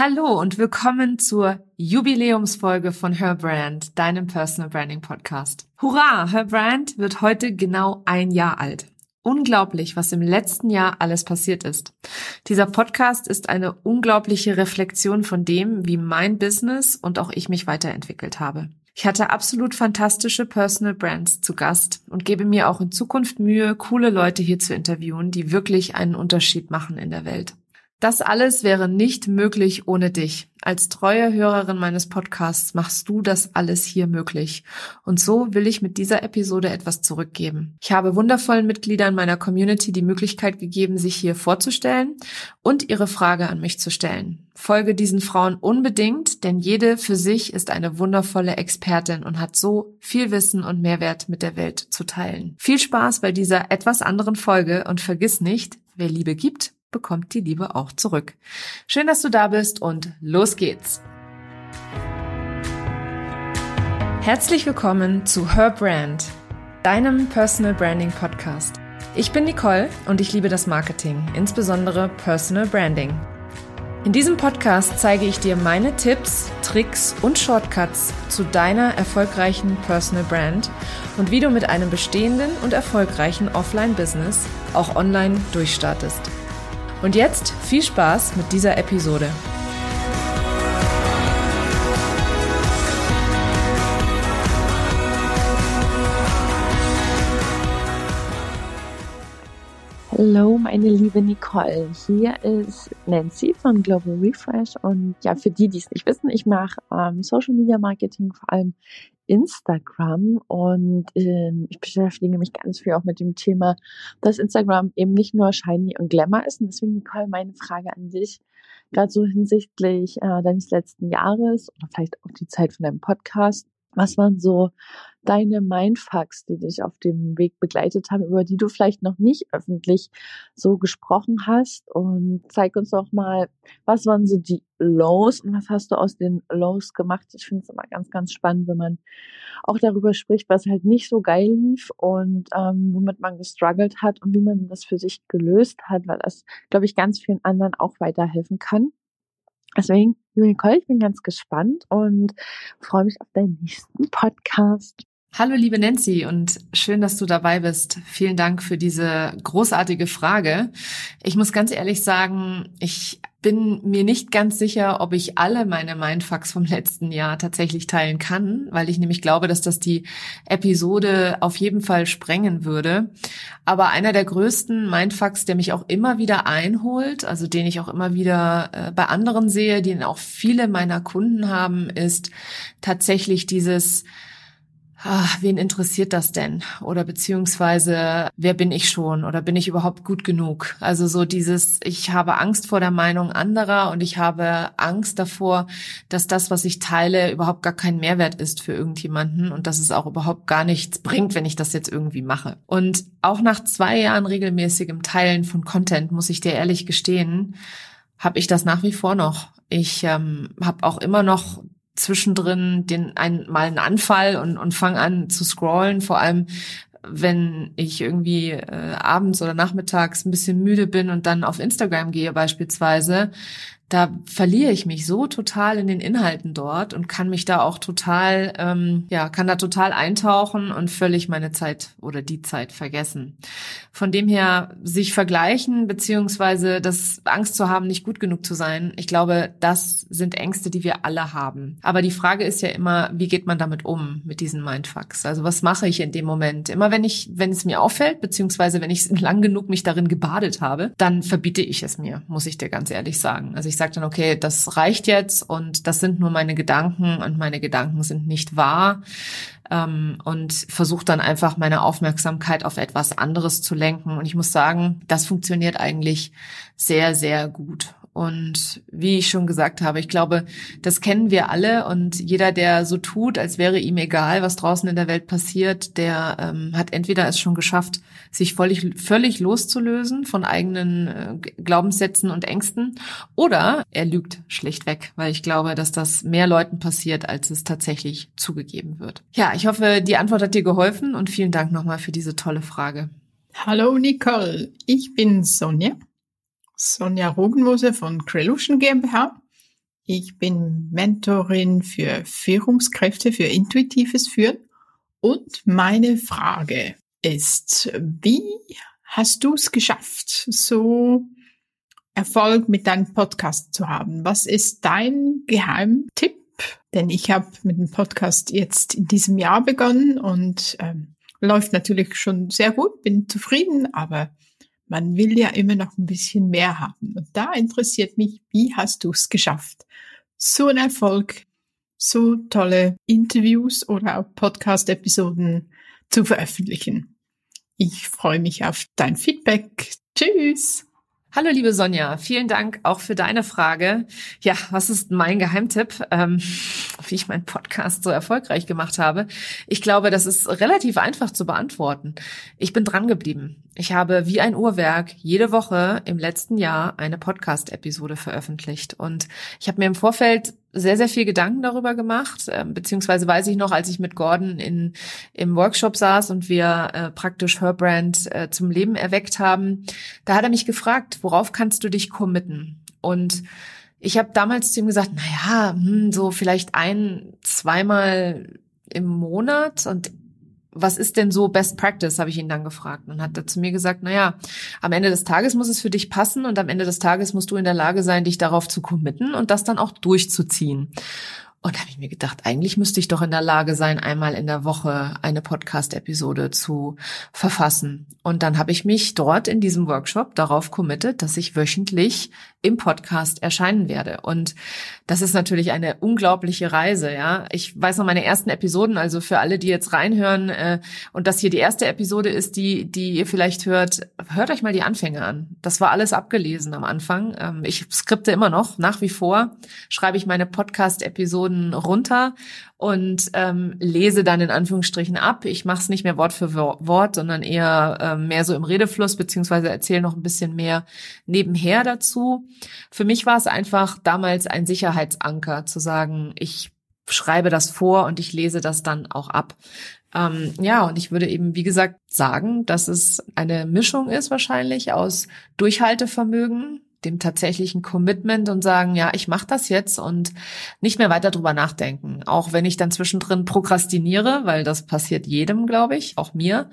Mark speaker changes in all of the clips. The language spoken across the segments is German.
Speaker 1: Hallo und willkommen zur Jubiläumsfolge von Her Brand, deinem Personal Branding Podcast. Hurra! Her Brand wird heute genau ein Jahr alt. Unglaublich, was im letzten Jahr alles passiert ist. Dieser Podcast ist eine unglaubliche Reflexion von dem, wie mein Business und auch ich mich weiterentwickelt habe. Ich hatte absolut fantastische Personal Brands zu Gast und gebe mir auch in Zukunft Mühe, coole Leute hier zu interviewen, die wirklich einen Unterschied machen in der Welt. Das alles wäre nicht möglich ohne dich. Als treue Hörerin meines Podcasts machst du das alles hier möglich. Und so will ich mit dieser Episode etwas zurückgeben. Ich habe wundervollen Mitgliedern meiner Community die Möglichkeit gegeben, sich hier vorzustellen und ihre Frage an mich zu stellen. Folge diesen Frauen unbedingt, denn jede für sich ist eine wundervolle Expertin und hat so viel Wissen und Mehrwert mit der Welt zu teilen. Viel Spaß bei dieser etwas anderen Folge und vergiss nicht, wer Liebe gibt, bekommt die Liebe auch zurück. Schön, dass du da bist und los geht's. Herzlich willkommen zu Her Brand, deinem Personal Branding Podcast. Ich bin Nicole und ich liebe das Marketing, insbesondere Personal Branding. In diesem Podcast zeige ich dir meine Tipps, Tricks und Shortcuts zu deiner erfolgreichen Personal Brand und wie du mit einem bestehenden und erfolgreichen Offline-Business auch online durchstartest. Und jetzt viel Spaß mit dieser Episode.
Speaker 2: Hallo, meine liebe Nicole. Hier ist Nancy von Global Refresh. Und ja, für die, die es nicht wissen, ich mache ähm, Social Media Marketing vor allem Instagram und ähm, ich beschäftige mich ganz viel auch mit dem Thema, dass Instagram eben nicht nur shiny und glamour ist. Und deswegen, Nicole, meine Frage an dich, gerade so hinsichtlich äh, deines letzten Jahres oder vielleicht auch die Zeit von deinem Podcast. Was waren so deine Mindfucks, die dich auf dem Weg begleitet haben, über die du vielleicht noch nicht öffentlich so gesprochen hast? Und zeig uns doch mal, was waren so die Lows und was hast du aus den Lows gemacht? Ich finde es immer ganz, ganz spannend, wenn man auch darüber spricht, was halt nicht so geil lief und ähm, womit man gestruggelt hat und wie man das für sich gelöst hat, weil das, glaube ich, ganz vielen anderen auch weiterhelfen kann. Deswegen, liebe Nicole, ich bin ganz gespannt und freue mich auf deinen nächsten Podcast.
Speaker 1: Hallo liebe Nancy und schön, dass du dabei bist. Vielen Dank für diese großartige Frage. Ich muss ganz ehrlich sagen, ich bin mir nicht ganz sicher, ob ich alle meine Mindfucks vom letzten Jahr tatsächlich teilen kann, weil ich nämlich glaube, dass das die Episode auf jeden Fall sprengen würde. Aber einer der größten Mindfucks, der mich auch immer wieder einholt, also den ich auch immer wieder äh, bei anderen sehe, den auch viele meiner Kunden haben, ist tatsächlich dieses ach, wen interessiert das denn? Oder beziehungsweise, wer bin ich schon? Oder bin ich überhaupt gut genug? Also so dieses, ich habe Angst vor der Meinung anderer und ich habe Angst davor, dass das, was ich teile, überhaupt gar kein Mehrwert ist für irgendjemanden und dass es auch überhaupt gar nichts bringt, wenn ich das jetzt irgendwie mache. Und auch nach zwei Jahren regelmäßigem Teilen von Content, muss ich dir ehrlich gestehen, habe ich das nach wie vor noch. Ich ähm, habe auch immer noch zwischendrin den ein, mal einen Anfall und, und fange an zu scrollen, vor allem wenn ich irgendwie äh, abends oder nachmittags ein bisschen müde bin und dann auf Instagram gehe beispielsweise, da verliere ich mich so total in den Inhalten dort und kann mich da auch total, ähm, ja, kann da total eintauchen und völlig meine Zeit oder die Zeit vergessen. Von dem her sich vergleichen beziehungsweise das Angst zu haben, nicht gut genug zu sein, ich glaube, das sind Ängste, die wir alle haben. Aber die Frage ist ja immer, wie geht man damit um mit diesen Mindfucks? Also was mache ich in dem Moment? Immer wenn ich, wenn es mir auffällt, beziehungsweise wenn ich lang genug mich darin gebadet habe, dann verbiete ich es mir, muss ich dir ganz ehrlich sagen. Also ich sage dann, okay, das reicht jetzt und das sind nur meine Gedanken und meine Gedanken sind nicht wahr ähm, und versuche dann einfach meine Aufmerksamkeit auf etwas anderes zu lenken. Und ich muss sagen, das funktioniert eigentlich sehr, sehr gut. Und wie ich schon gesagt habe, ich glaube, das kennen wir alle und jeder, der so tut, als wäre ihm egal, was draußen in der Welt passiert, der ähm, hat entweder es schon geschafft, sich völlig, völlig loszulösen von eigenen äh, Glaubenssätzen und Ängsten oder er lügt schlichtweg, weil ich glaube, dass das mehr Leuten passiert, als es tatsächlich zugegeben wird. Ja, ich hoffe, die Antwort hat dir geholfen und vielen Dank nochmal für diese tolle Frage.
Speaker 3: Hallo Nicole, ich bin Sonja Sonja Rogenmose von Crelution GmbH. Ich bin Mentorin für Führungskräfte für intuitives Führen. Und meine Frage ist, wie hast du es geschafft, so Erfolg mit deinem Podcast zu haben? Was ist dein Geheimtipp? Denn ich habe mit dem Podcast jetzt in diesem Jahr begonnen und ähm, läuft natürlich schon sehr gut, bin zufrieden, aber man will ja immer noch ein bisschen mehr haben. Und da interessiert mich, wie hast du es geschafft? So ein Erfolg, so tolle Interviews oder auch Podcast-Episoden zu veröffentlichen. Ich freue mich auf dein Feedback. Tschüss!
Speaker 1: Hallo liebe Sonja, vielen Dank auch für deine Frage. Ja, was ist mein Geheimtipp, ähm, wie ich meinen Podcast so erfolgreich gemacht habe? Ich glaube, das ist relativ einfach zu beantworten. Ich bin dran geblieben. Ich habe wie ein Uhrwerk jede Woche im letzten Jahr eine Podcast-Episode veröffentlicht und ich habe mir im Vorfeld sehr, sehr viel Gedanken darüber gemacht, äh, beziehungsweise weiß ich noch, als ich mit Gordon in, im Workshop saß und wir äh, praktisch Her Brand äh, zum Leben erweckt haben, da hat er mich gefragt, worauf kannst du dich committen? Und ich habe damals zu ihm gesagt, na ja, hm, so vielleicht ein, zweimal im Monat und was ist denn so Best Practice, habe ich ihn dann gefragt. Und hat er zu mir gesagt, na ja, am Ende des Tages muss es für dich passen und am Ende des Tages musst du in der Lage sein, dich darauf zu committen und das dann auch durchzuziehen. Und da habe ich mir gedacht, eigentlich müsste ich doch in der Lage sein, einmal in der Woche eine Podcast-Episode zu verfassen. Und dann habe ich mich dort in diesem Workshop darauf committet, dass ich wöchentlich im Podcast erscheinen werde. Und das ist natürlich eine unglaubliche Reise, ja. Ich weiß noch meine ersten Episoden, also für alle, die jetzt reinhören äh, und das hier die erste Episode ist, die, die ihr vielleicht hört, hört euch mal die Anfänge an. Das war alles abgelesen am Anfang. Ähm, ich skripte immer noch, nach wie vor schreibe ich meine Podcast-Episoden runter und ähm, lese dann in Anführungsstrichen ab. Ich mache es nicht mehr Wort für Wort, sondern eher ähm, mehr so im Redefluss, beziehungsweise erzähle noch ein bisschen mehr nebenher dazu. Für mich war es einfach damals ein Sicherheitsanker zu sagen, ich schreibe das vor und ich lese das dann auch ab. Ähm, ja, und ich würde eben, wie gesagt, sagen, dass es eine Mischung ist wahrscheinlich aus Durchhaltevermögen, dem tatsächlichen Commitment und sagen, ja, ich mache das jetzt und nicht mehr weiter drüber nachdenken. Auch wenn ich dann zwischendrin prokrastiniere, weil das passiert jedem, glaube ich, auch mir.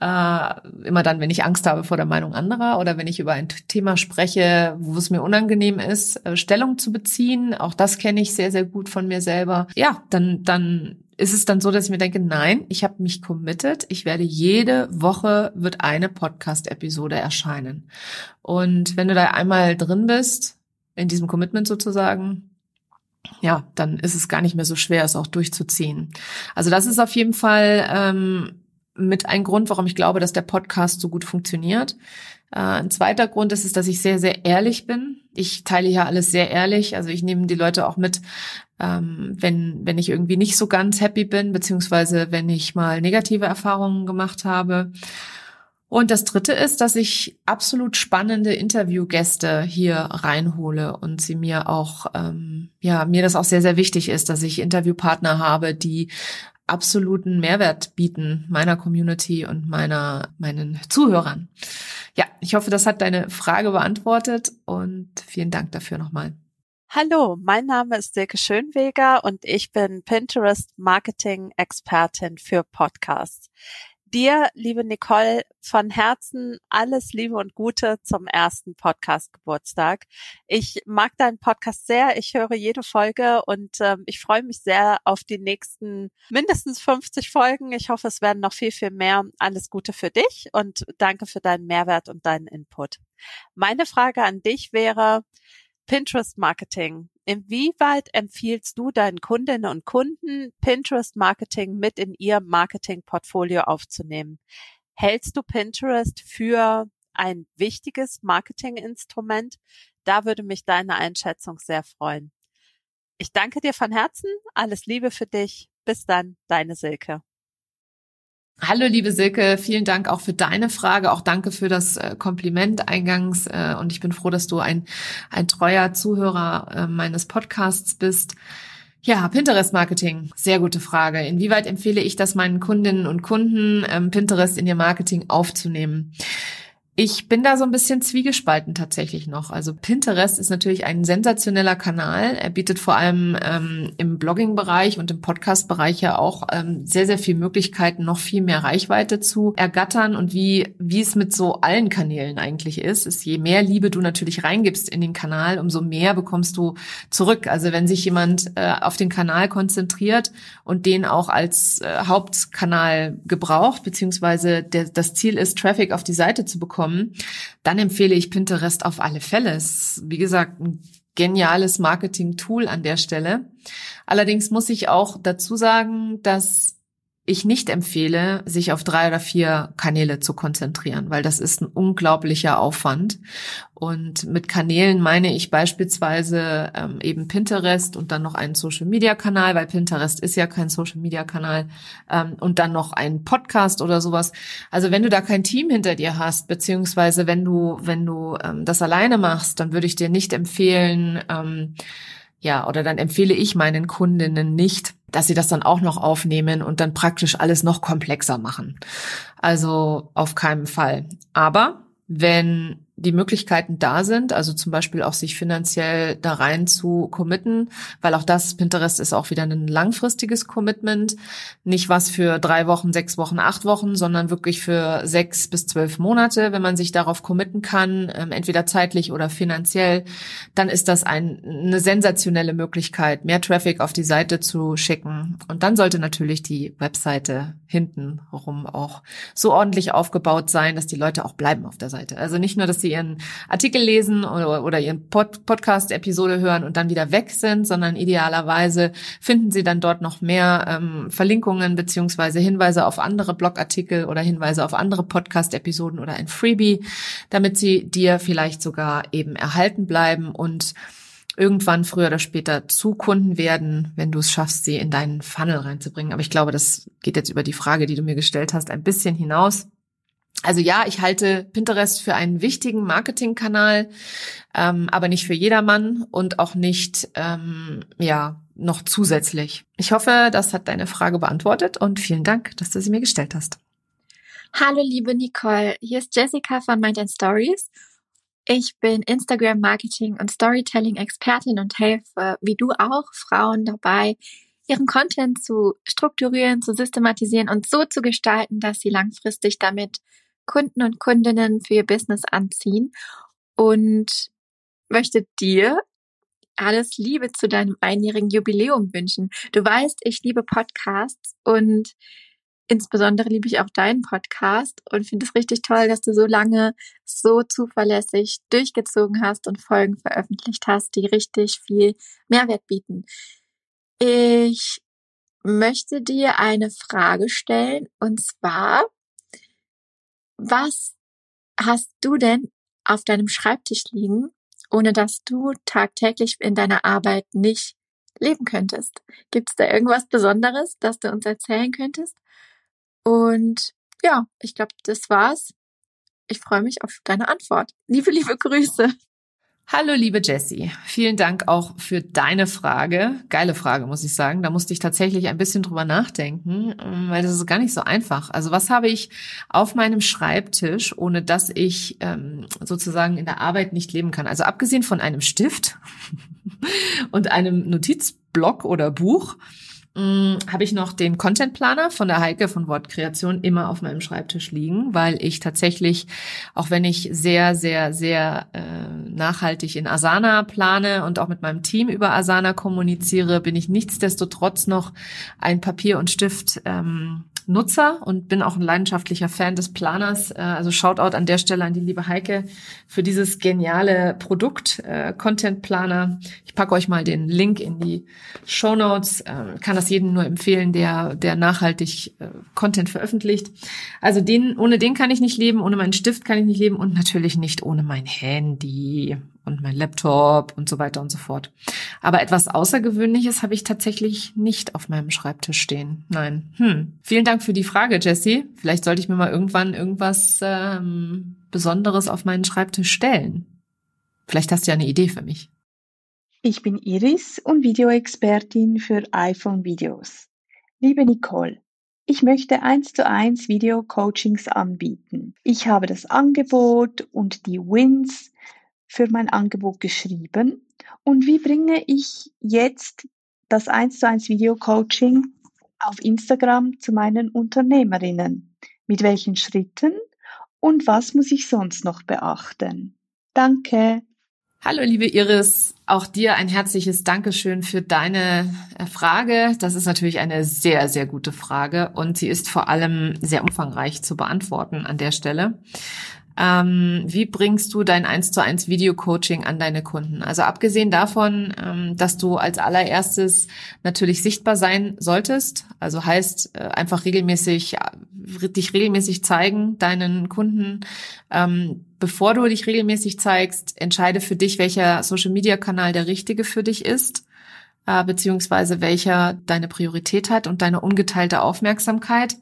Speaker 1: Äh, immer dann, wenn ich Angst habe vor der Meinung anderer oder wenn ich über ein Thema spreche, wo es mir unangenehm ist, äh, Stellung zu beziehen. Auch das kenne ich sehr, sehr gut von mir selber. Ja, dann, dann ist es dann so, dass ich mir denke, nein, ich habe mich committed. Ich werde jede Woche wird eine Podcast-Episode erscheinen. Und wenn du da einmal drin bist, in diesem Commitment sozusagen, ja, dann ist es gar nicht mehr so schwer, es auch durchzuziehen. Also das ist auf jeden Fall ähm, mit ein Grund, warum ich glaube, dass der Podcast so gut funktioniert. Äh, ein zweiter Grund ist es, dass ich sehr, sehr ehrlich bin. Ich teile hier alles sehr ehrlich. Also ich nehme die Leute auch mit, ähm, wenn, wenn ich irgendwie nicht so ganz happy bin, beziehungsweise wenn ich mal negative Erfahrungen gemacht habe. Und das dritte ist, dass ich absolut spannende Interviewgäste hier reinhole und sie mir auch, ähm, ja, mir das auch sehr, sehr wichtig ist, dass ich Interviewpartner habe, die absoluten Mehrwert bieten meiner Community und meiner, meinen Zuhörern. Ja, ich hoffe, das hat deine Frage beantwortet und vielen Dank dafür nochmal.
Speaker 4: Hallo, mein Name ist Silke Schönweger und ich bin Pinterest Marketing Expertin für Podcasts. Dir, liebe Nicole, von Herzen alles Liebe und Gute zum ersten Podcast-Geburtstag. Ich mag deinen Podcast sehr. Ich höre jede Folge und ähm, ich freue mich sehr auf die nächsten mindestens 50 Folgen. Ich hoffe, es werden noch viel, viel mehr. Alles Gute für dich und danke für deinen Mehrwert und deinen Input. Meine Frage an dich wäre, Pinterest Marketing. Inwieweit empfiehlst du deinen Kundinnen und Kunden, Pinterest Marketing mit in ihr Marketing-Portfolio aufzunehmen? Hältst du Pinterest für ein wichtiges Marketinginstrument? Da würde mich deine Einschätzung sehr freuen. Ich danke dir von Herzen. Alles Liebe für dich. Bis dann, deine Silke.
Speaker 1: Hallo, liebe Silke, vielen Dank auch für deine Frage. Auch danke für das äh, Kompliment eingangs. Äh, und ich bin froh, dass du ein, ein treuer Zuhörer äh, meines Podcasts bist. Ja, Pinterest-Marketing. Sehr gute Frage. Inwieweit empfehle ich das meinen Kundinnen und Kunden, ähm, Pinterest in ihr Marketing aufzunehmen? Ich bin da so ein bisschen zwiegespalten tatsächlich noch. Also Pinterest ist natürlich ein sensationeller Kanal. Er bietet vor allem ähm, im Blogging-Bereich und im Podcast-Bereich ja auch ähm, sehr, sehr viele Möglichkeiten, noch viel mehr Reichweite zu ergattern. Und wie, wie es mit so allen Kanälen eigentlich ist, ist, je mehr Liebe du natürlich reingibst in den Kanal, umso mehr bekommst du zurück. Also wenn sich jemand äh, auf den Kanal konzentriert und den auch als äh, Hauptkanal gebraucht, beziehungsweise der, das Ziel ist, Traffic auf die Seite zu bekommen, bekommen, dann empfehle ich Pinterest auf alle Fälle. Es ist, wie gesagt, ein geniales Marketing-Tool an der Stelle. Allerdings muss ich auch dazu sagen, dass ich nicht empfehle, sich auf drei oder vier Kanäle zu konzentrieren, weil das ist ein unglaublicher Aufwand. Und mit Kanälen meine ich beispielsweise ähm, eben Pinterest und dann noch einen Social-Media-Kanal, weil Pinterest ist ja kein Social-Media-Kanal ähm, und dann noch einen Podcast oder sowas. Also wenn du da kein Team hinter dir hast, beziehungsweise wenn du wenn du ähm, das alleine machst, dann würde ich dir nicht empfehlen, ähm, ja, oder dann empfehle ich meinen Kundinnen nicht, dass sie das dann auch noch aufnehmen und dann praktisch alles noch komplexer machen. Also auf keinen Fall. Aber wenn die Möglichkeiten da sind, also zum Beispiel auch sich finanziell da rein zu committen, weil auch das, Pinterest ist auch wieder ein langfristiges Commitment, nicht was für drei Wochen, sechs Wochen, acht Wochen, sondern wirklich für sechs bis zwölf Monate, wenn man sich darauf committen kann, ähm, entweder zeitlich oder finanziell, dann ist das ein, eine sensationelle Möglichkeit, mehr Traffic auf die Seite zu schicken. Und dann sollte natürlich die Webseite hinten rum auch so ordentlich aufgebaut sein, dass die Leute auch bleiben auf der Seite. Also nicht nur, dass sie sie ihren Artikel lesen oder, oder ihren Pod Podcast-Episode hören und dann wieder weg sind, sondern idealerweise finden sie dann dort noch mehr ähm, Verlinkungen beziehungsweise Hinweise auf andere Blogartikel oder Hinweise auf andere Podcast-Episoden oder ein Freebie, damit sie dir vielleicht sogar eben erhalten bleiben und irgendwann früher oder später zu Kunden werden, wenn du es schaffst, sie in deinen Funnel reinzubringen. Aber ich glaube, das geht jetzt über die Frage, die du mir gestellt hast, ein bisschen hinaus. Also ja, ich halte Pinterest für einen wichtigen Marketingkanal, ähm, aber nicht für jedermann und auch nicht, ähm, ja, noch zusätzlich. Ich hoffe, das hat deine Frage beantwortet und vielen Dank, dass du sie mir gestellt hast.
Speaker 5: Hallo, liebe Nicole. Hier ist Jessica von Mind and Stories. Ich bin Instagram Marketing und Storytelling Expertin und helfe, wie du auch, Frauen dabei, ihren Content zu strukturieren, zu systematisieren und so zu gestalten, dass sie langfristig damit Kunden und Kundinnen für ihr Business anziehen und möchte dir alles Liebe zu deinem einjährigen Jubiläum wünschen. Du weißt, ich liebe Podcasts und insbesondere liebe ich auch deinen Podcast und finde es richtig toll, dass du so lange so zuverlässig durchgezogen hast und Folgen veröffentlicht hast, die richtig viel Mehrwert bieten. Ich möchte dir eine Frage stellen und zwar, was hast du denn auf deinem Schreibtisch liegen, ohne dass du tagtäglich in deiner Arbeit nicht leben könntest? Gibt es da irgendwas Besonderes, das du uns erzählen könntest? Und ja, ich glaube, das war's. Ich freue mich auf deine Antwort. Liebe, liebe Grüße.
Speaker 1: Hallo, liebe Jessie. Vielen Dank auch für deine Frage. Geile Frage, muss ich sagen. Da musste ich tatsächlich ein bisschen drüber nachdenken, ähm, weil das ist gar nicht so einfach. Also was habe ich auf meinem Schreibtisch, ohne dass ich ähm, sozusagen in der Arbeit nicht leben kann? Also abgesehen von einem Stift und einem Notizblock oder Buch, hm, habe ich noch den Content Planer von der Heike von Wortkreation immer auf meinem Schreibtisch liegen, weil ich tatsächlich, auch wenn ich sehr, sehr, sehr äh, nachhaltig in Asana plane und auch mit meinem Team über Asana kommuniziere, bin ich nichtsdestotrotz noch ein Papier und Stift ähm, Nutzer und bin auch ein leidenschaftlicher Fan des Planers. Äh, also Shoutout an der Stelle an die liebe Heike für dieses geniale Produkt, äh, Content Planer. Ich packe euch mal den Link in die Show Notes. Äh, kann das jedem nur empfehlen, der, der nachhaltig äh, Content veröffentlicht. Also den, ohne den kann ich nicht leben, ohne meinen Stift kann ich nicht leben und natürlich nicht ohne mein Handy und mein Laptop und so weiter und so fort. Aber etwas Außergewöhnliches habe ich tatsächlich nicht auf meinem Schreibtisch stehen. Nein. Hm. Vielen Dank für die Frage, Jessie. Vielleicht sollte ich mir mal irgendwann irgendwas ähm, Besonderes auf meinen Schreibtisch stellen. Vielleicht hast du ja eine Idee für mich.
Speaker 6: Ich bin Iris und Videoexpertin für iPhone-Videos. Liebe Nicole, Ich möchte eins zu eins Video-Coachings anbieten. Ich habe das Angebot und die Wins für mein Angebot geschrieben. Und wie bringe ich jetzt das eins zu eins Video-Coaching auf Instagram zu meinen Unternehmerinnen? Mit welchen Schritten? Und was muss ich sonst noch beachten? Danke.
Speaker 1: Hallo, liebe Iris. Auch dir ein herzliches Dankeschön für deine äh, Frage. Das ist natürlich eine sehr, sehr gute Frage und sie ist vor allem sehr umfangreich zu beantworten an der Stelle. Ähm, wie bringst du dein 1 zu 1 Video-Coaching an deine Kunden? Also abgesehen davon, ähm, dass du als allererstes natürlich sichtbar sein solltest, also heißt äh, einfach regelmäßig, äh, dich regelmäßig zeigen deinen Kunden, ähm, bevor du dich regelmäßig zeigst, entscheide für dich, welcher Social-Media-Kanal der richtige für dich ist äh, beziehungsweise welcher deine Priorität hat und deine ungeteilte Aufmerksamkeit,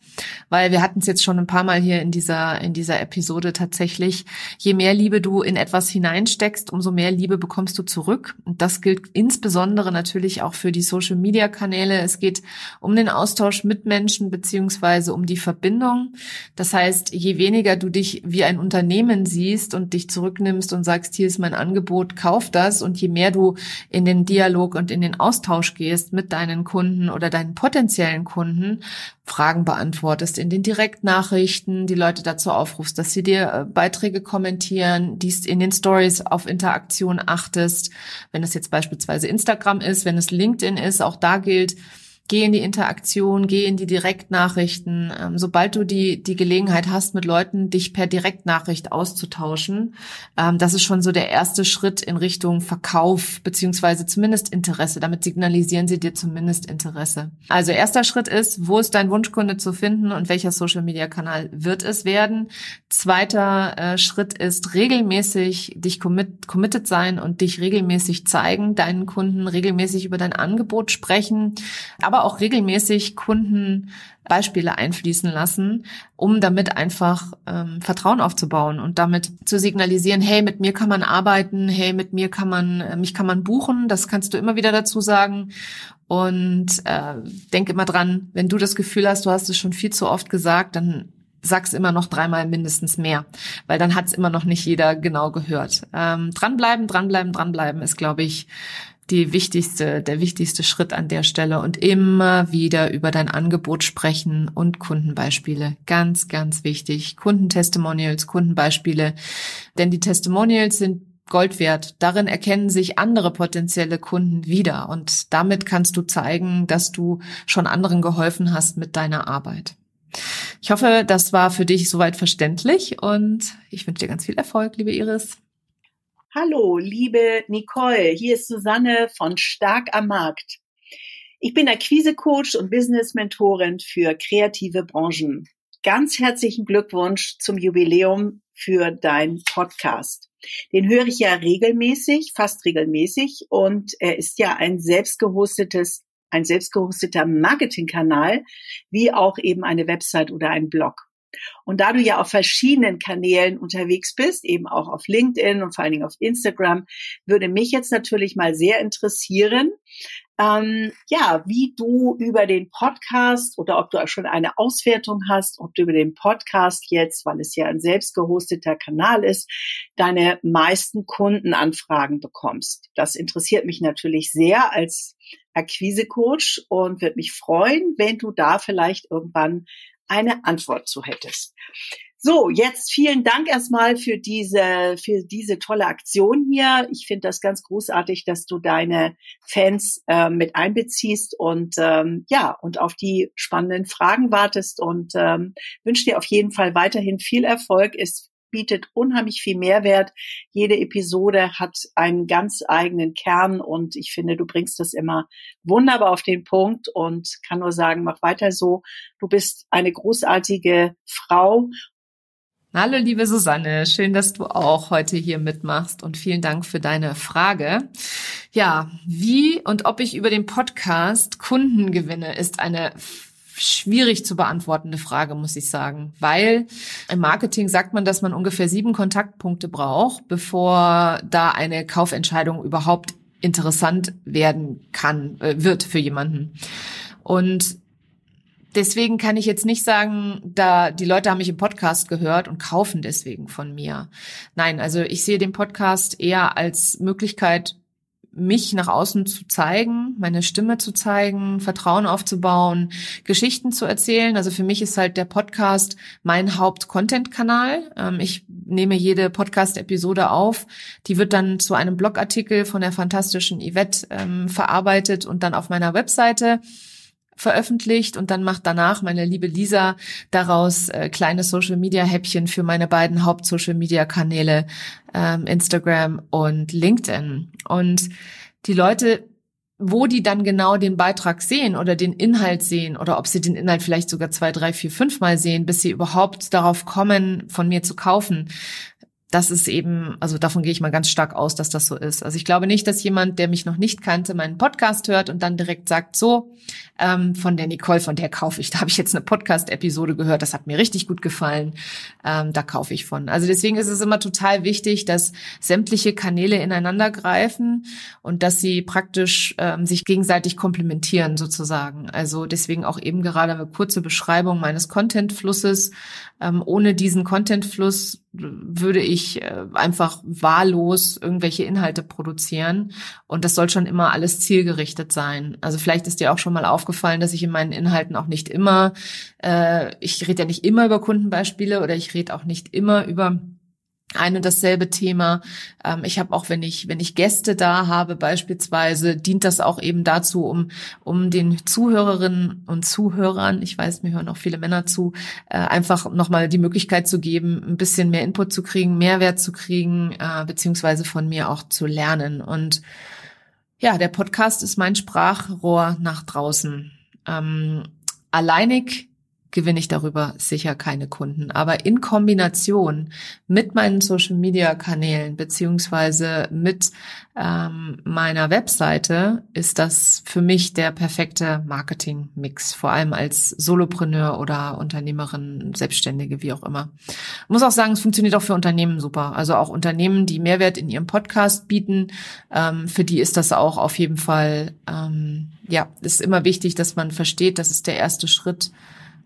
Speaker 1: weil wir hatten es jetzt schon ein paar Mal hier in dieser in dieser Episode tatsächlich. Je mehr Liebe du in etwas hineinsteckst, umso mehr Liebe bekommst du zurück. Und das gilt insbesondere natürlich auch für die Social Media Kanäle. Es geht um den Austausch mit Menschen beziehungsweise um die Verbindung. Das heißt, je weniger du dich wie ein Unternehmen siehst und dich zurücknimmst und sagst, hier ist mein Angebot, kauf das, und je mehr du in den Dialog und in den Austausch Austausch gehst mit deinen Kunden oder deinen potenziellen Kunden, Fragen beantwortest in den Direktnachrichten, die Leute dazu aufrufst, dass sie dir äh, Beiträge kommentieren, dies in den Stories auf Interaktion achtest. Wenn es jetzt beispielsweise Instagram ist, wenn es LinkedIn ist, auch da gilt, geh in die Interaktion, geh in die Direktnachrichten. Ähm, sobald du die, die Gelegenheit hast, mit Leuten dich per Direktnachricht auszutauschen, ähm, das ist schon so der erste Schritt in Richtung Verkauf, beziehungsweise zumindest Interesse. Damit signalisieren sie dir zumindest Interesse. Also erster Schritt ist, wo ist dein Wunschkunde zu finden und welcher Social Media Kanal wird es werden? Zweiter äh, Schritt ist regelmäßig dich commit, committed sein und dich regelmäßig zeigen, deinen Kunden regelmäßig über dein Angebot sprechen, aber aber auch regelmäßig Kunden Beispiele einfließen lassen, um damit einfach ähm, Vertrauen aufzubauen und damit zu signalisieren, hey, mit mir kann man arbeiten, hey, mit mir kann man, äh, mich kann man buchen, das kannst du immer wieder dazu sagen. Und äh, denk immer dran, wenn du das Gefühl hast, du hast es schon viel zu oft gesagt, dann sag's immer noch dreimal mindestens mehr, weil dann hat's immer noch nicht jeder genau gehört. Ähm, dranbleiben, dranbleiben, dranbleiben ist, glaube ich, die wichtigste, der wichtigste Schritt an der Stelle und immer wieder über dein Angebot sprechen und Kundenbeispiele. Ganz, ganz wichtig. Kundentestimonials, Kundenbeispiele. Denn die Testimonials sind Gold wert. Darin erkennen sich andere potenzielle Kunden wieder und damit kannst du zeigen, dass du schon anderen geholfen hast mit deiner Arbeit. Ich hoffe, das war für dich soweit verständlich und ich wünsche dir ganz viel Erfolg, liebe Iris.
Speaker 7: Hallo, liebe Nicole, hier ist Susanne von Stark am Markt. Ich bin Akquise-Coach und Business-Mentorin für kreative Branchen. Ganz herzlichen Glückwunsch zum Jubiläum für dein Podcast. Den höre ich ja regelmäßig, fast regelmäßig und er ist ja ein selbstgehostetes ein selbstgehosteter Marketingkanal, wie auch eben eine Website oder ein Blog. Und da du ja auf verschiedenen Kanälen unterwegs bist, eben auch auf LinkedIn und vor allen Dingen auf Instagram, würde mich jetzt natürlich mal sehr interessieren, ähm, ja, wie du über den Podcast oder ob du auch schon eine Auswertung hast, ob du über den Podcast jetzt, weil es ja ein selbst gehosteter Kanal ist, deine meisten Kundenanfragen bekommst. Das interessiert mich natürlich sehr als Akquisecoach und würde mich freuen, wenn du da vielleicht irgendwann eine Antwort zu hättest. So, jetzt vielen Dank erstmal für diese, für diese tolle Aktion hier. Ich finde das ganz großartig, dass du deine Fans äh, mit einbeziehst und ähm, ja, und auf die spannenden Fragen wartest und ähm, wünsche dir auf jeden Fall weiterhin viel Erfolg. Ist bietet unheimlich viel Mehrwert. Jede Episode hat einen ganz eigenen Kern und ich finde, du bringst das immer wunderbar auf den Punkt und kann nur sagen, mach weiter so. Du bist eine großartige Frau
Speaker 1: Hallo, liebe Susanne. Schön, dass du auch heute hier mitmachst und vielen Dank für deine Frage. Ja, wie und ob ich über den Podcast Kunden gewinne, ist eine schwierig zu beantwortende Frage, muss ich sagen. Weil im Marketing sagt man, dass man ungefähr sieben Kontaktpunkte braucht, bevor da eine Kaufentscheidung überhaupt interessant werden kann, äh, wird für jemanden. Und deswegen kann ich jetzt nicht sagen, da die Leute haben mich im Podcast gehört und kaufen deswegen von mir. Nein, also ich sehe den Podcast eher als Möglichkeit, mich nach außen zu zeigen, meine Stimme zu zeigen, Vertrauen aufzubauen, Geschichten zu erzählen. Also für mich ist halt der Podcast mein Haupt-Content-Kanal. Ähm, ich nehme jede Podcast-Episode auf. Die wird dann zu einem Blogartikel von der fantastischen Yvette ähm, verarbeitet und dann auf meiner Webseite veröffentlicht und dann macht danach meine liebe Lisa daraus äh, kleine Social Media Häppchen für meine beiden Haupt Social Media Kanäle ähm, Instagram und LinkedIn. Und die Leute wo die dann genau den Beitrag sehen oder den Inhalt sehen oder ob sie den Inhalt vielleicht sogar zwei, drei, vier, fünf Mal sehen, bis sie überhaupt darauf kommen, von mir zu kaufen das ist eben, also davon gehe ich mal ganz stark aus, dass das so ist. Also ich glaube nicht, dass jemand, der mich noch nicht kannte, meinen Podcast hört und dann direkt sagt, so, ähm, von der Nicole, von der kaufe ich. Da habe ich jetzt eine Podcast-Episode gehört, das hat mir richtig gut gefallen, ähm, da kaufe ich von. Also deswegen ist es immer total wichtig, dass sämtliche Kanäle ineinander greifen und dass sie praktisch ähm, sich gegenseitig komplementieren sozusagen. Also deswegen auch eben gerade eine kurze Beschreibung meines Content-Flusses. Ähm, ohne diesen Content-Fluss würde ich äh, einfach wahllos irgendwelche Inhalte produzieren. Und das soll schon immer alles zielgerichtet sein. Also vielleicht ist dir auch schon mal aufgefallen, dass ich in meinen Inhalten auch nicht immer, äh, ich rede ja nicht immer über Kundenbeispiele oder ich rede auch nicht immer über ein und dasselbe Thema. Ähm, ich habe auch, wenn ich, wenn ich Gäste da habe, beispielsweise, dient das auch eben dazu, um, um den Zuhörerinnen und Zuhörern, ich weiß, mir hören auch viele Männer zu, äh, einfach nochmal die Möglichkeit zu geben, ein bisschen mehr Input zu kriegen, Mehrwert zu kriegen, äh, beziehungsweise von mir auch zu lernen. Und ja, der Podcast ist mein Sprachrohr nach draußen. Ähm, alleinig gewinne ich darüber sicher keine Kunden. Aber in Kombination mit meinen Social-Media-Kanälen beziehungsweise mit ähm, meiner Webseite ist das für mich der perfekte Marketing-Mix, vor allem als Solopreneur oder Unternehmerin, Selbstständige, wie auch immer. Ich muss auch sagen, es funktioniert auch für Unternehmen super. Also auch Unternehmen, die Mehrwert in ihrem Podcast bieten, ähm, für die ist das auch auf jeden Fall, ähm, ja, ist immer wichtig, dass man versteht, das ist der erste Schritt,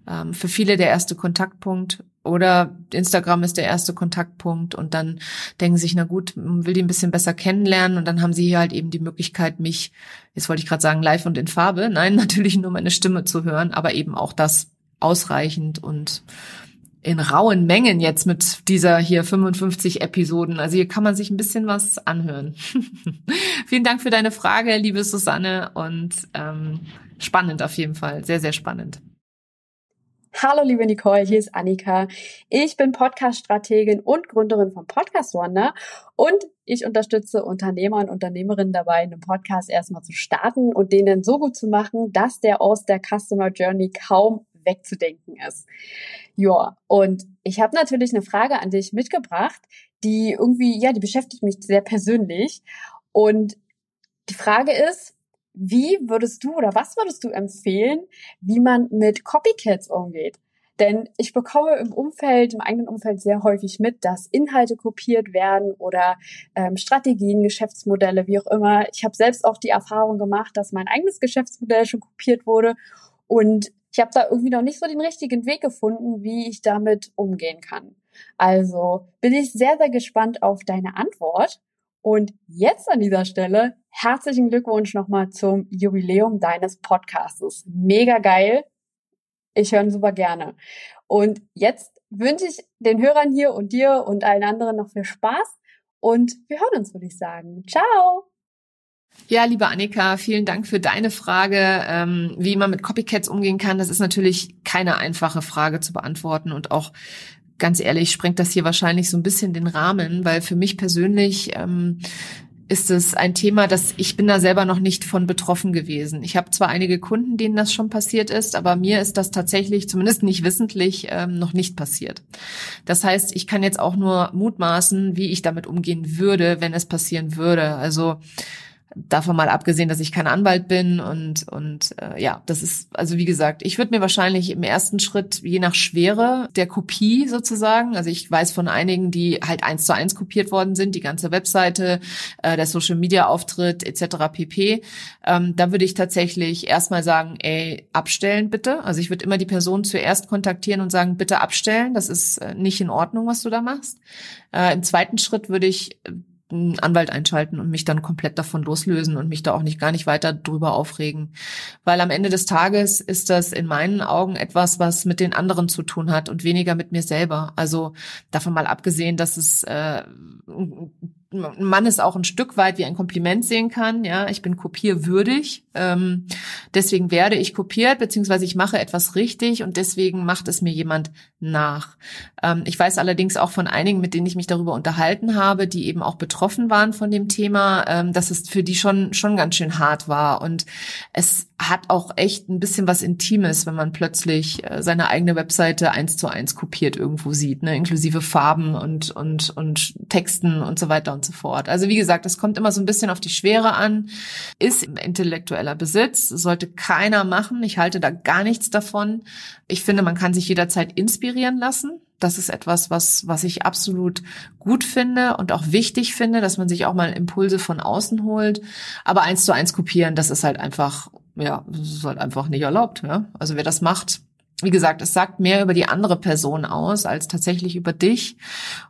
Speaker 1: ähm, für viele der erste Kontaktpunkt oder Instagram ist der erste Kontaktpunkt und dann denken sich, na gut, will die ein bisschen besser kennenlernen und dann haben sie hier halt eben die Möglichkeit, mich, jetzt wollte ich gerade sagen, live und in Farbe, nein, natürlich nur meine Stimme zu hören, aber eben auch das ausreichend und in rauen Mengen jetzt mit dieser hier 55 Episoden. Also hier kann man sich ein bisschen was anhören. Vielen Dank für deine Frage, liebe Susanne, und ähm, spannend auf jeden Fall, sehr, sehr spannend.
Speaker 8: Hallo liebe Nicole, hier ist Annika. Ich bin Podcast-Strategin und Gründerin von Podcast Wonder und ich unterstütze Unternehmer und Unternehmerinnen dabei, einen Podcast erstmal zu starten und den so gut zu machen, dass der aus der Customer Journey kaum wegzudenken ist. Ja, und ich habe natürlich eine Frage an dich mitgebracht, die irgendwie, ja, die beschäftigt mich sehr persönlich. Und die Frage ist, wie würdest du oder was würdest du empfehlen, wie man mit Copycats umgeht? Denn ich bekomme im Umfeld, im eigenen Umfeld sehr häufig mit, dass Inhalte kopiert werden oder ähm, Strategien, Geschäftsmodelle, wie auch immer. Ich habe selbst auch die Erfahrung gemacht, dass mein eigenes Geschäftsmodell schon kopiert wurde und ich habe da irgendwie noch nicht so den richtigen Weg gefunden, wie ich damit umgehen kann. Also bin ich sehr, sehr gespannt auf deine Antwort. Und jetzt an dieser Stelle herzlichen Glückwunsch nochmal zum Jubiläum deines Podcastes. Mega geil. Ich höre ihn super gerne. Und jetzt wünsche ich den Hörern hier und dir und allen anderen noch viel Spaß. Und wir hören uns, würde ich sagen. Ciao!
Speaker 1: Ja, liebe Annika, vielen Dank für deine Frage. Ähm, wie man mit Copycats umgehen kann, das ist natürlich keine einfache Frage zu beantworten und auch ganz ehrlich, sprengt das hier wahrscheinlich so ein bisschen den Rahmen, weil für mich persönlich ähm, ist es ein Thema, dass ich bin da selber noch nicht von betroffen gewesen. Ich habe zwar einige Kunden, denen das schon passiert ist, aber mir ist das tatsächlich, zumindest nicht wissentlich, ähm, noch nicht passiert. Das heißt, ich kann jetzt auch nur mutmaßen, wie ich damit umgehen würde, wenn es passieren würde. Also Davon mal abgesehen, dass ich kein Anwalt bin und und äh, ja, das ist also wie gesagt, ich würde mir wahrscheinlich im ersten Schritt je nach Schwere der Kopie sozusagen, also ich weiß von einigen, die halt eins zu eins kopiert worden sind, die ganze Webseite, äh, der Social Media Auftritt etc. pp. Ähm, da würde ich tatsächlich erstmal sagen, ey abstellen bitte. Also ich würde immer die Person zuerst kontaktieren und sagen, bitte abstellen. Das ist äh, nicht in Ordnung, was du da machst. Äh, Im zweiten Schritt würde ich einen Anwalt einschalten und mich dann komplett davon loslösen und mich da auch nicht gar nicht weiter drüber aufregen. Weil am Ende des Tages ist das in meinen Augen etwas, was mit den anderen zu tun hat und weniger mit mir selber. Also davon mal abgesehen, dass es äh, man es auch ein Stück weit wie ein Kompliment sehen kann. Ja, ich bin kopierwürdig. Ähm, deswegen werde ich kopiert, beziehungsweise ich mache etwas richtig und deswegen macht es mir jemand nach. Ähm, ich weiß allerdings auch von einigen, mit denen ich mich darüber unterhalten habe, die eben auch betroffen waren von dem Thema, ähm, dass es für die schon, schon ganz schön hart war. Und es hat auch echt ein bisschen was Intimes, wenn man plötzlich äh, seine eigene Webseite eins zu eins kopiert irgendwo sieht, ne? inklusive Farben und, und, und Texten und so weiter und so fort. Also wie gesagt, das kommt immer so ein bisschen auf die Schwere an. Ist intellektueller Besitz, sollte keiner machen. Ich halte da gar nichts davon. Ich finde, man kann sich jederzeit inspirieren lassen. Das ist etwas, was, was ich absolut gut finde und auch wichtig finde, dass man sich auch mal Impulse von außen holt. Aber eins zu eins kopieren, das ist halt einfach, ja, das ist halt einfach nicht erlaubt. Ja? Also wer das macht, wie gesagt, es sagt mehr über die andere Person aus als tatsächlich über dich.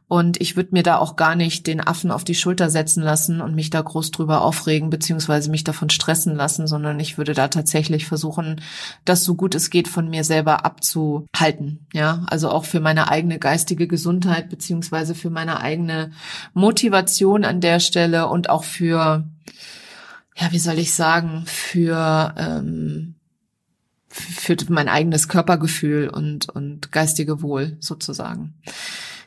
Speaker 1: Und ich würde mir da auch gar nicht den Affen auf die Schulter setzen lassen und mich da groß drüber aufregen, beziehungsweise mich davon stressen lassen, sondern ich würde da tatsächlich versuchen, das so gut es geht von mir selber abzuhalten. Ja, also auch für meine eigene geistige Gesundheit, beziehungsweise für meine eigene Motivation an der Stelle und auch für, ja, wie soll ich sagen, für, ähm, für mein eigenes Körpergefühl und, und geistige Wohl sozusagen.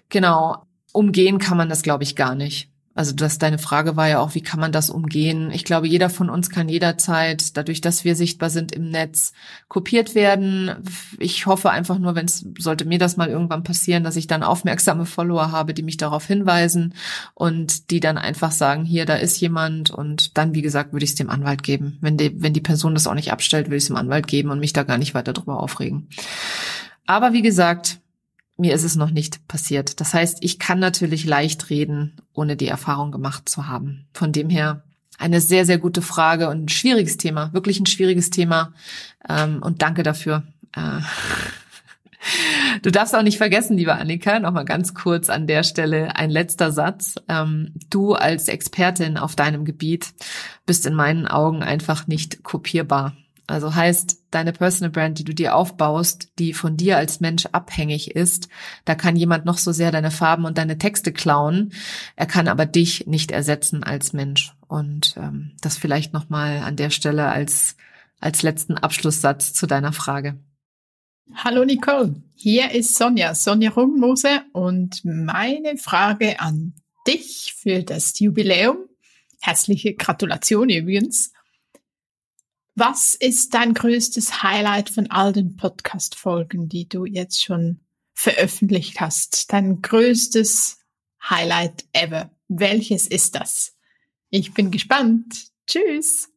Speaker 1: Genau. Umgehen kann man das, glaube ich, gar nicht. Also das, deine Frage war ja auch, wie kann man das umgehen? Ich glaube, jeder von uns kann jederzeit, dadurch, dass wir sichtbar sind im Netz, kopiert werden. Ich hoffe einfach nur, wenn es, sollte mir das mal irgendwann passieren, dass ich dann aufmerksame Follower habe, die mich darauf hinweisen und die dann einfach sagen, hier, da ist jemand und dann, wie gesagt, würde ich es dem Anwalt geben. Wenn die, wenn die Person das auch nicht abstellt, würde ich es dem Anwalt geben und mich da gar nicht weiter drüber aufregen. Aber wie gesagt, mir ist es noch nicht passiert. Das heißt, ich kann natürlich leicht reden, ohne die Erfahrung gemacht zu haben. Von dem her eine sehr, sehr gute Frage und ein schwieriges Thema, wirklich ein schwieriges Thema. Ähm, und danke dafür. Äh, du darfst auch nicht vergessen, liebe Annika, nochmal ganz kurz an der Stelle ein letzter Satz. Ähm, du als Expertin auf deinem Gebiet bist in meinen Augen einfach nicht kopierbar. Also heißt, deine Personal Brand, die du dir aufbaust, die von dir als Mensch abhängig ist, da kann jemand noch so sehr deine Farben und deine Texte klauen, er kann aber dich nicht ersetzen als Mensch. Und ähm, das vielleicht nochmal an der Stelle als, als letzten Abschlusssatz zu deiner Frage.
Speaker 3: Hallo Nicole, hier ist Sonja, Sonja Rungmose und meine Frage an dich für das Jubiläum. Herzliche Gratulation übrigens. Was ist dein größtes Highlight von all den Podcast-Folgen, die du jetzt schon veröffentlicht hast? Dein größtes Highlight ever. Welches ist das? Ich bin gespannt. Tschüss.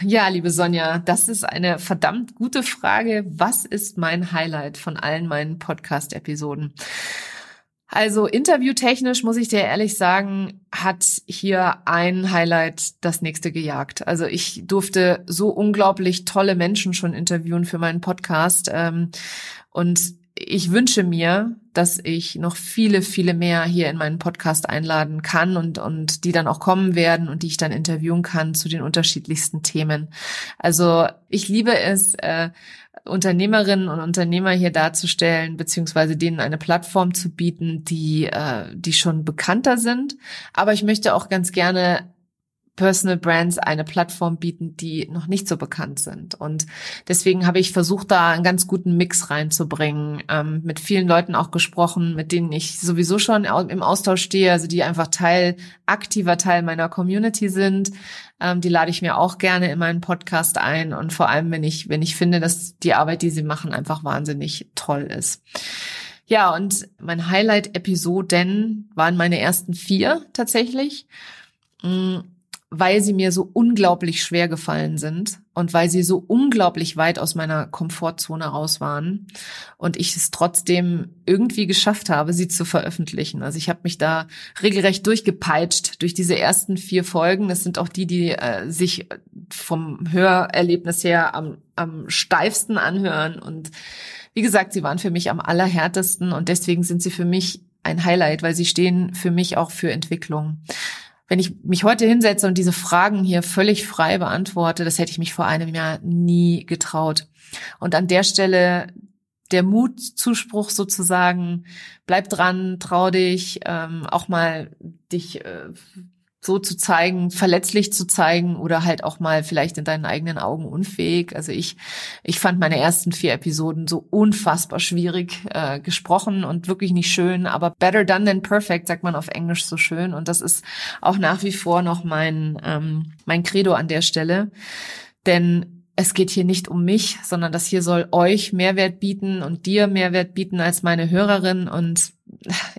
Speaker 1: Ja, liebe Sonja, das ist eine verdammt gute Frage. Was ist mein Highlight von allen meinen Podcast-Episoden? Also interviewtechnisch muss ich dir ehrlich sagen, hat hier ein Highlight das nächste gejagt. Also ich durfte so unglaublich tolle Menschen schon interviewen für meinen Podcast. Ähm, und ich wünsche mir, dass ich noch viele, viele mehr hier in meinen Podcast einladen kann und, und die dann auch kommen werden und die ich dann interviewen kann zu den unterschiedlichsten Themen. Also ich liebe es, äh, Unternehmerinnen und Unternehmer hier darzustellen, beziehungsweise denen eine Plattform zu bieten, die, äh, die schon bekannter sind. Aber ich möchte auch ganz gerne Personal Brands eine Plattform bieten, die noch nicht so bekannt sind. Und deswegen habe ich versucht, da einen ganz guten Mix reinzubringen, ähm, mit vielen Leuten auch gesprochen, mit denen ich sowieso schon im Austausch stehe, also die einfach Teil, aktiver Teil meiner Community sind. Ähm, die lade ich mir auch gerne in meinen Podcast ein. Und vor allem, wenn ich, wenn ich finde, dass die Arbeit, die sie machen, einfach wahnsinnig toll ist. Ja, und mein Highlight-Episoden waren meine ersten vier tatsächlich. Mm, weil sie mir so unglaublich schwer gefallen sind und weil sie so unglaublich weit aus meiner Komfortzone raus waren und ich es trotzdem irgendwie geschafft habe, sie zu veröffentlichen. Also ich habe mich da regelrecht durchgepeitscht durch diese ersten vier Folgen. Das sind auch die, die äh, sich vom Hörerlebnis her am, am steifsten anhören und wie gesagt, sie waren für mich am allerhärtesten und deswegen sind sie für mich ein Highlight, weil sie stehen für mich auch für Entwicklung wenn ich mich heute hinsetze und diese Fragen hier völlig frei beantworte, das hätte ich mich vor einem Jahr nie getraut. Und an der Stelle der Mutzuspruch sozusagen, bleib dran, trau dich, ähm, auch mal dich äh, so zu zeigen, verletzlich zu zeigen oder halt auch mal vielleicht in deinen eigenen Augen unfähig. Also ich, ich fand meine ersten vier Episoden so unfassbar schwierig äh, gesprochen und wirklich nicht schön, aber better done than perfect, sagt man auf Englisch so schön. Und das ist auch nach wie vor noch mein, ähm, mein Credo an der Stelle. Denn es geht hier nicht um mich, sondern das hier soll euch Mehrwert bieten und dir Mehrwert bieten als meine Hörerin. Und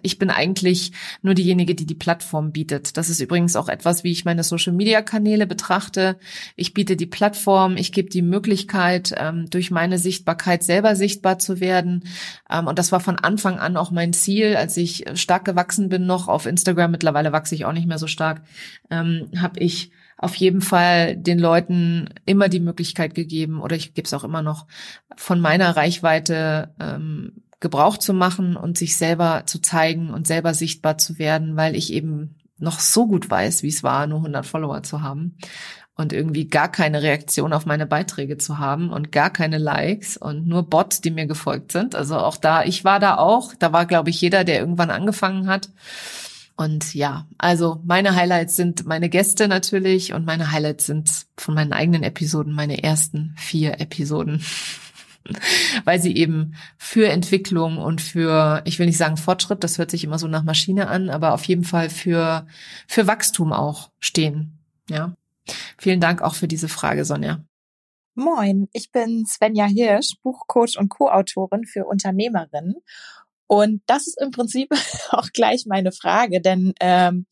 Speaker 1: ich bin eigentlich nur diejenige, die die Plattform bietet. Das ist übrigens auch etwas, wie ich meine Social-Media-Kanäle betrachte. Ich biete die Plattform, ich gebe die Möglichkeit, ähm, durch meine Sichtbarkeit selber sichtbar zu werden. Ähm, und das war von Anfang an auch mein Ziel, als ich stark gewachsen bin noch auf Instagram. Mittlerweile wachse ich auch nicht mehr so stark. Ähm, habe ich auf jeden Fall den Leuten immer die Möglichkeit gegeben, oder ich gebe es auch immer noch, von meiner Reichweite Gebrauch zu machen und sich selber zu zeigen und selber sichtbar zu werden, weil ich eben noch so gut weiß, wie es war, nur 100 Follower zu haben und irgendwie gar keine Reaktion auf meine Beiträge zu haben und gar keine Likes und nur Bots, die mir gefolgt sind. Also auch da, ich war da auch, da war glaube ich jeder, der irgendwann angefangen hat. Und ja, also meine Highlights sind meine Gäste natürlich und meine Highlights sind von meinen eigenen Episoden meine ersten vier Episoden. Weil sie eben für Entwicklung und für, ich will nicht sagen Fortschritt, das hört sich immer so nach Maschine an, aber auf jeden Fall für, für Wachstum auch stehen. Ja. Vielen Dank auch für diese Frage, Sonja.
Speaker 9: Moin, ich bin Svenja Hirsch, Buchcoach und Co-Autorin für Unternehmerinnen und das ist im Prinzip auch gleich meine Frage, denn ähm,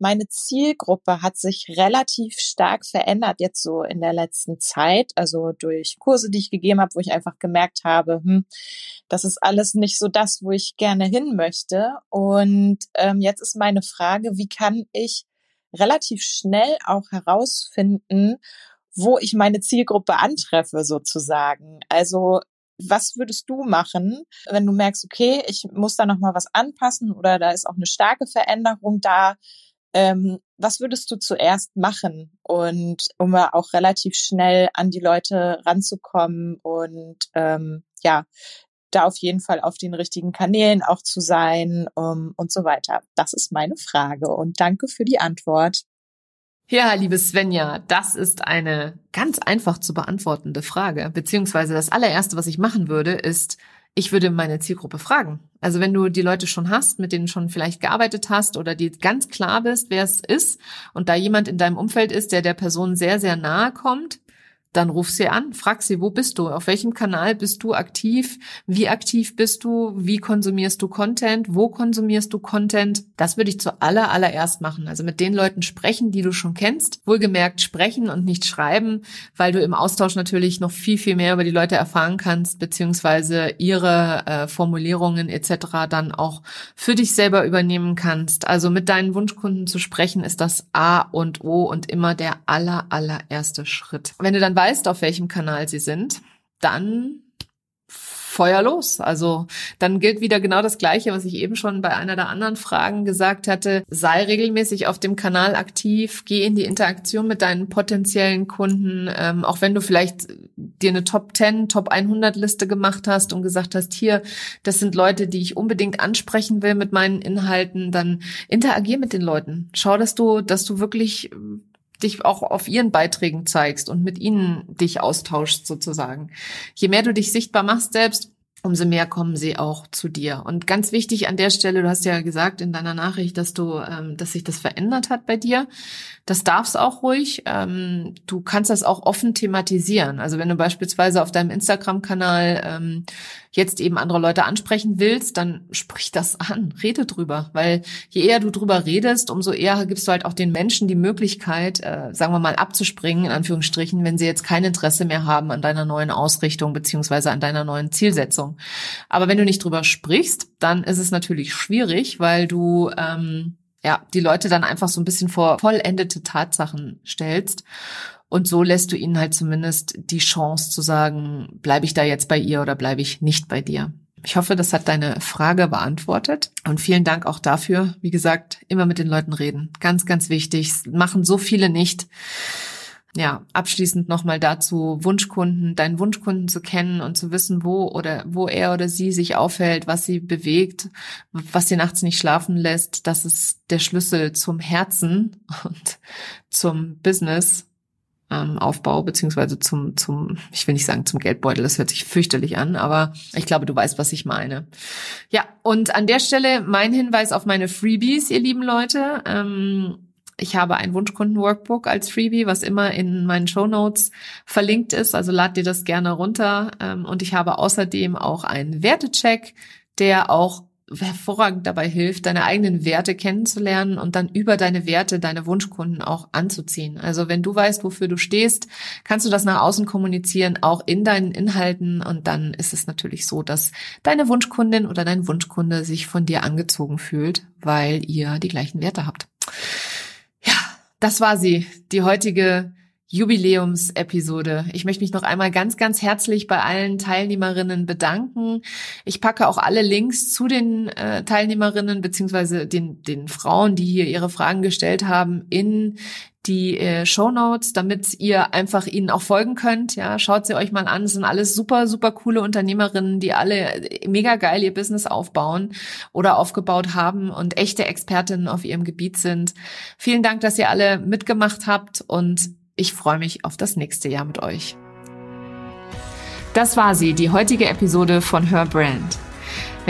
Speaker 9: meine Zielgruppe hat sich relativ stark verändert jetzt so in der letzten Zeit, also durch Kurse, die ich gegeben habe, wo ich einfach gemerkt habe, hm, das ist alles nicht so das, wo ich gerne hin möchte. Und ähm, jetzt ist meine Frage, wie kann ich relativ schnell auch herausfinden, wo ich meine Zielgruppe antreffe sozusagen. Also was würdest du machen, wenn du merkst, okay, ich muss da noch mal was anpassen oder da ist auch eine starke Veränderung da? Ähm, was würdest du zuerst machen und um auch relativ schnell an die Leute ranzukommen und ähm, ja, da auf jeden Fall auf den richtigen Kanälen auch zu sein um, und so weiter. Das ist meine Frage und danke für die Antwort.
Speaker 1: Ja, liebe Svenja, das ist eine ganz einfach zu beantwortende Frage. Beziehungsweise das allererste, was ich machen würde, ist, ich würde meine Zielgruppe fragen. Also wenn du die Leute schon hast, mit denen schon vielleicht gearbeitet hast oder die ganz klar bist, wer es ist und da jemand in deinem Umfeld ist, der der Person sehr, sehr nahe kommt, dann ruf sie an, frag sie, wo bist du? Auf welchem Kanal bist du aktiv? Wie aktiv bist du? Wie konsumierst du Content? Wo konsumierst du Content? Das würde ich zuallererst allererst machen. Also mit den Leuten sprechen, die du schon kennst. Wohlgemerkt sprechen und nicht schreiben, weil du im Austausch natürlich noch viel, viel mehr über die Leute erfahren kannst, beziehungsweise ihre äh, Formulierungen etc. dann auch für dich selber übernehmen kannst. Also mit deinen Wunschkunden zu sprechen, ist das A und O und immer der aller, allererste Schritt. Wenn du dann weißt, auf welchem Kanal sie sind, dann Feuer los. Also dann gilt wieder genau das Gleiche, was ich eben schon bei einer der anderen Fragen gesagt hatte. Sei regelmäßig auf dem Kanal aktiv, geh in die Interaktion mit deinen potenziellen Kunden, ähm, auch wenn du vielleicht dir eine Top 10, Top 100 Liste gemacht hast und gesagt hast, hier, das sind Leute, die ich unbedingt ansprechen will mit meinen Inhalten, dann interagier mit den Leuten. Schau, dass du, dass du wirklich dich auch auf ihren Beiträgen zeigst und mit ihnen dich austauschst sozusagen. Je mehr du dich sichtbar machst selbst, umso mehr kommen sie auch zu dir. Und ganz wichtig an der Stelle, du hast ja gesagt in deiner Nachricht, dass du, ähm, dass sich das verändert hat bei dir. Das darf's auch ruhig. Ähm, du kannst das auch offen thematisieren. Also wenn du beispielsweise auf deinem Instagram-Kanal ähm, jetzt eben andere Leute ansprechen willst, dann sprich das an, rede drüber. Weil je eher du drüber redest, umso eher gibst du halt auch den Menschen die Möglichkeit, äh, sagen wir mal, abzuspringen, in Anführungsstrichen, wenn sie jetzt kein Interesse mehr haben an deiner neuen Ausrichtung beziehungsweise an deiner neuen Zielsetzung. Aber wenn du nicht drüber sprichst, dann ist es natürlich schwierig, weil du ähm, ja die Leute dann einfach so ein bisschen vor vollendete Tatsachen stellst. Und so lässt du ihnen halt zumindest die Chance zu sagen, bleibe ich da jetzt bei ihr oder bleibe ich nicht bei dir. Ich hoffe, das hat deine Frage beantwortet. Und vielen Dank auch dafür. Wie gesagt, immer mit den Leuten reden. Ganz, ganz wichtig. Machen so viele nicht ja, abschließend nochmal dazu, Wunschkunden, deinen Wunschkunden zu kennen und zu wissen, wo oder wo er oder sie sich aufhält, was sie bewegt, was sie nachts nicht schlafen lässt. Das ist der Schlüssel zum Herzen und zum Business. Ähm, Aufbau beziehungsweise zum zum ich will nicht sagen zum Geldbeutel das hört sich fürchterlich an aber ich glaube du weißt was ich meine ja und an der Stelle mein Hinweis auf meine Freebies ihr lieben Leute ähm, ich habe ein Wunschkunden-Workbook als Freebie, was immer in meinen Show Notes verlinkt ist. Also lad dir das gerne runter. Ähm, und ich habe außerdem auch einen Wertecheck, der auch hervorragend dabei hilft, deine eigenen Werte kennenzulernen und dann über deine Werte deine Wunschkunden auch anzuziehen. Also wenn du weißt, wofür du stehst, kannst du das nach außen kommunizieren, auch in deinen Inhalten. Und dann ist es natürlich so, dass deine Wunschkundin oder dein Wunschkunde sich von dir angezogen fühlt, weil ihr die gleichen Werte habt. Das war sie, die heutige Jubiläumsepisode. Ich möchte mich noch einmal ganz, ganz herzlich bei allen Teilnehmerinnen bedanken. Ich packe auch alle Links zu den äh, Teilnehmerinnen beziehungsweise den, den Frauen, die hier ihre Fragen gestellt haben, in die äh, Show Notes, damit ihr einfach ihnen auch folgen könnt. Ja, schaut sie euch mal an. Es sind alles super, super coole Unternehmerinnen, die alle mega geil ihr Business aufbauen oder aufgebaut haben und echte Expertinnen auf ihrem Gebiet sind. Vielen Dank, dass ihr alle mitgemacht habt und ich freue mich auf das nächste Jahr mit euch. Das war sie, die heutige Episode von Her Brand.